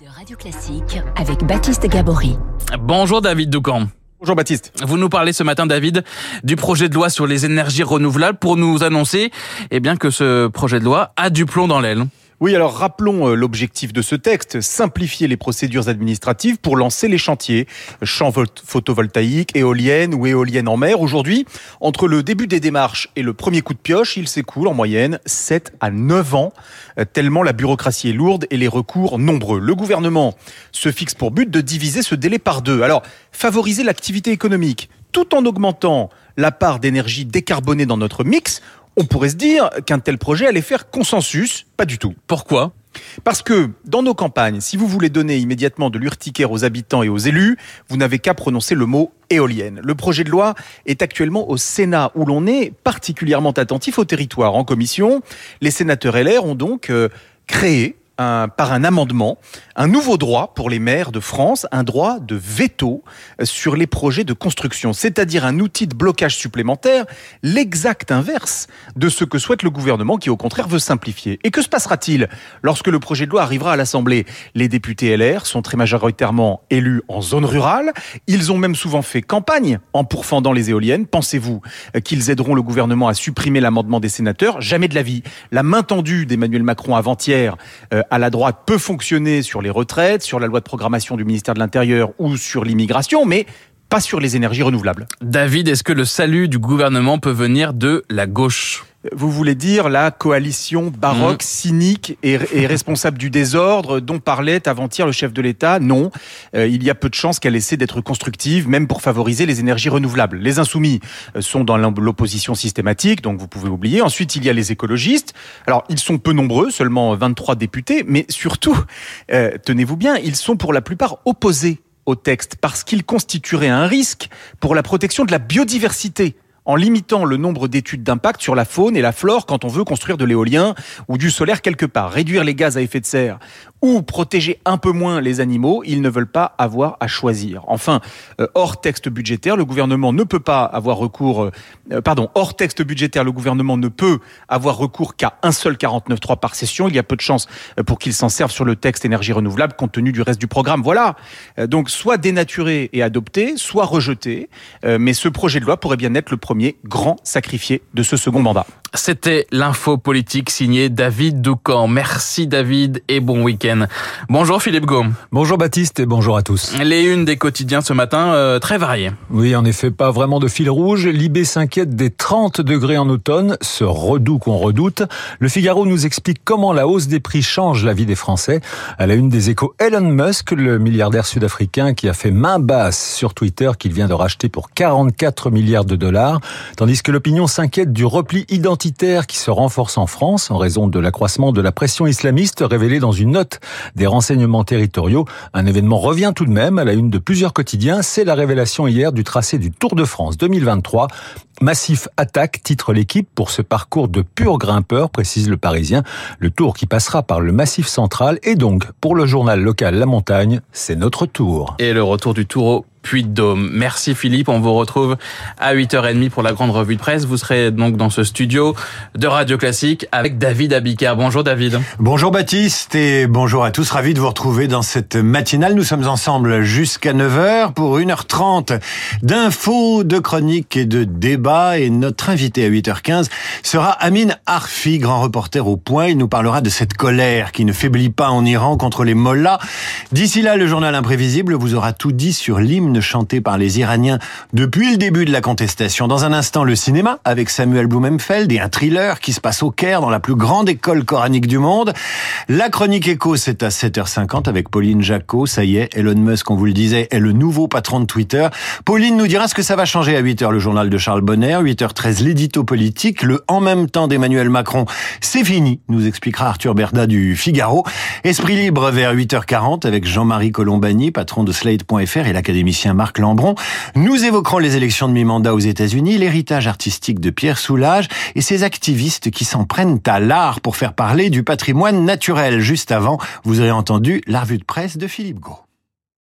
de Radio Classique avec Baptiste Gabory. Bonjour David Doucan. Bonjour Baptiste. Vous nous parlez ce matin, David, du projet de loi sur les énergies renouvelables pour nous annoncer eh bien, que ce projet de loi a du plomb dans l'aile. Oui, alors rappelons euh, l'objectif de ce texte, simplifier les procédures administratives pour lancer les chantiers, champs photovoltaïques, éoliennes ou éoliennes en mer. Aujourd'hui, entre le début des démarches et le premier coup de pioche, il s'écoule en moyenne 7 à 9 ans, euh, tellement la bureaucratie est lourde et les recours nombreux. Le gouvernement se fixe pour but de diviser ce délai par deux. Alors, favoriser l'activité économique tout en augmentant la part d'énergie décarbonée dans notre mix, on pourrait se dire qu'un tel projet allait faire consensus. Pas du tout. Pourquoi? Parce que dans nos campagnes, si vous voulez donner immédiatement de l'urticaire aux habitants et aux élus, vous n'avez qu'à prononcer le mot éolienne. Le projet de loi est actuellement au Sénat où l'on est particulièrement attentif au territoire. En commission, les sénateurs LR ont donc euh, créé par un amendement un nouveau droit pour les maires de France, un droit de veto euh, sur les projets de construction, c'est-à-dire un outil de blocage supplémentaire, l'exact inverse de ce que souhaite le gouvernement qui au contraire veut simplifier. Et que se passera-t-il lorsque le projet de loi arrivera à l'Assemblée? Les députés LR sont très majoritairement élus en zone rurale, ils ont même souvent fait campagne en pourfendant les éoliennes. Pensez-vous euh, qu'ils aideront le gouvernement à supprimer l'amendement des sénateurs? Jamais de la vie. La main tendue d'Emmanuel Macron avant-hier euh, à la droite peut fonctionner sur les retraites, sur la loi de programmation du ministère de l'Intérieur ou sur l'immigration, mais pas sur les énergies renouvelables. David, est-ce que le salut du gouvernement peut venir de la gauche? Vous voulez dire la coalition baroque, mmh. cynique et, responsable du désordre dont parlait avant-hier le chef de l'État? Non, euh, il y a peu de chances qu'elle essaie d'être constructive, même pour favoriser les énergies renouvelables. Les insoumis euh, sont dans l'opposition systématique, donc vous pouvez oublier. Ensuite, il y a les écologistes. Alors, ils sont peu nombreux, seulement 23 députés, mais surtout, euh, tenez-vous bien, ils sont pour la plupart opposés au texte parce qu'il constituerait un risque pour la protection de la biodiversité en limitant le nombre d'études d'impact sur la faune et la flore quand on veut construire de l'éolien ou du solaire quelque part. Réduire les gaz à effet de serre ou protéger un peu moins les animaux, ils ne veulent pas avoir à choisir. Enfin, euh, hors texte budgétaire, le gouvernement ne peut pas avoir recours, euh, euh, pardon, hors texte budgétaire, le gouvernement ne peut avoir recours qu'à un seul 49.3 par session. Il y a peu de chances pour qu'il s'en serve sur le texte énergie renouvelable compte tenu du reste du programme. Voilà. Donc, soit dénaturé et adopté, soit rejeté. Mais ce projet de loi pourrait bien être le premier grand sacrifié de ce second mandat. C'était l'info politique signé David Doucan. Merci David et bon week-end. Bonjour Philippe Gaume. Bonjour Baptiste et bonjour à tous. Les unes des quotidiens ce matin, euh, très variées. Oui, en effet, pas vraiment de fil rouge. Libé s'inquiète des 30 degrés en automne, ce redout qu'on redoute. Le Figaro nous explique comment la hausse des prix change la vie des Français. À la une des échos, Elon Musk, le milliardaire sud-africain qui a fait main basse sur Twitter qu'il vient de racheter pour 44 milliards de dollars, tandis que l'opinion s'inquiète du repli identitaire qui se renforce en France en raison de l'accroissement de la pression islamiste révélée dans une note des renseignements territoriaux. Un événement revient tout de même à la une de plusieurs quotidiens. C'est la révélation hier du tracé du Tour de France 2023. Massif attaque, titre l'équipe pour ce parcours de pur grimpeur, précise le Parisien. Le tour qui passera par le Massif central et donc pour le journal local La Montagne, c'est notre tour. Et le retour du Tour au Puy-de-Dôme. Merci Philippe, on vous retrouve à 8h30 pour la grande revue de presse. Vous serez donc dans ce studio de Radio Classique avec David Abicard. Bonjour David. Bonjour Baptiste et bonjour à tous. Ravi de vous retrouver dans cette matinale. Nous sommes ensemble jusqu'à 9h pour 1h30 d'infos, de chroniques et de débats. Et notre invité à 8h15 sera Amin Arfi, grand reporter au point. Il nous parlera de cette colère qui ne faiblit pas en Iran contre les mollahs. D'ici là, le journal imprévisible vous aura tout dit sur l'hymne chanté par les Iraniens depuis le début de la contestation. Dans un instant, le cinéma avec Samuel Blumenfeld et un thriller qui se passe au Caire dans la plus grande école coranique du monde. La chronique écho, c'est à 7h50 avec Pauline Jacot. Ça y est, Elon Musk, on vous le disait, est le nouveau patron de Twitter. Pauline nous dira ce que ça va changer à 8h le journal de Charles Bonner, 8h13 l'édito politique, le en même temps d'Emmanuel Macron. C'est fini, nous expliquera Arthur Berda du Figaro. Esprit libre vers 8h40 avec Jean-Marie Colombani, patron de Slate.fr et l'académicien Marc Lambron. Nous évoquerons les élections de mi-mandat aux États-Unis, l'héritage artistique de Pierre Soulages et ces activistes qui s'en prennent à l'art pour faire parler du patrimoine naturel. Juste avant, vous aurez entendu la revue de presse de Philippe Gros.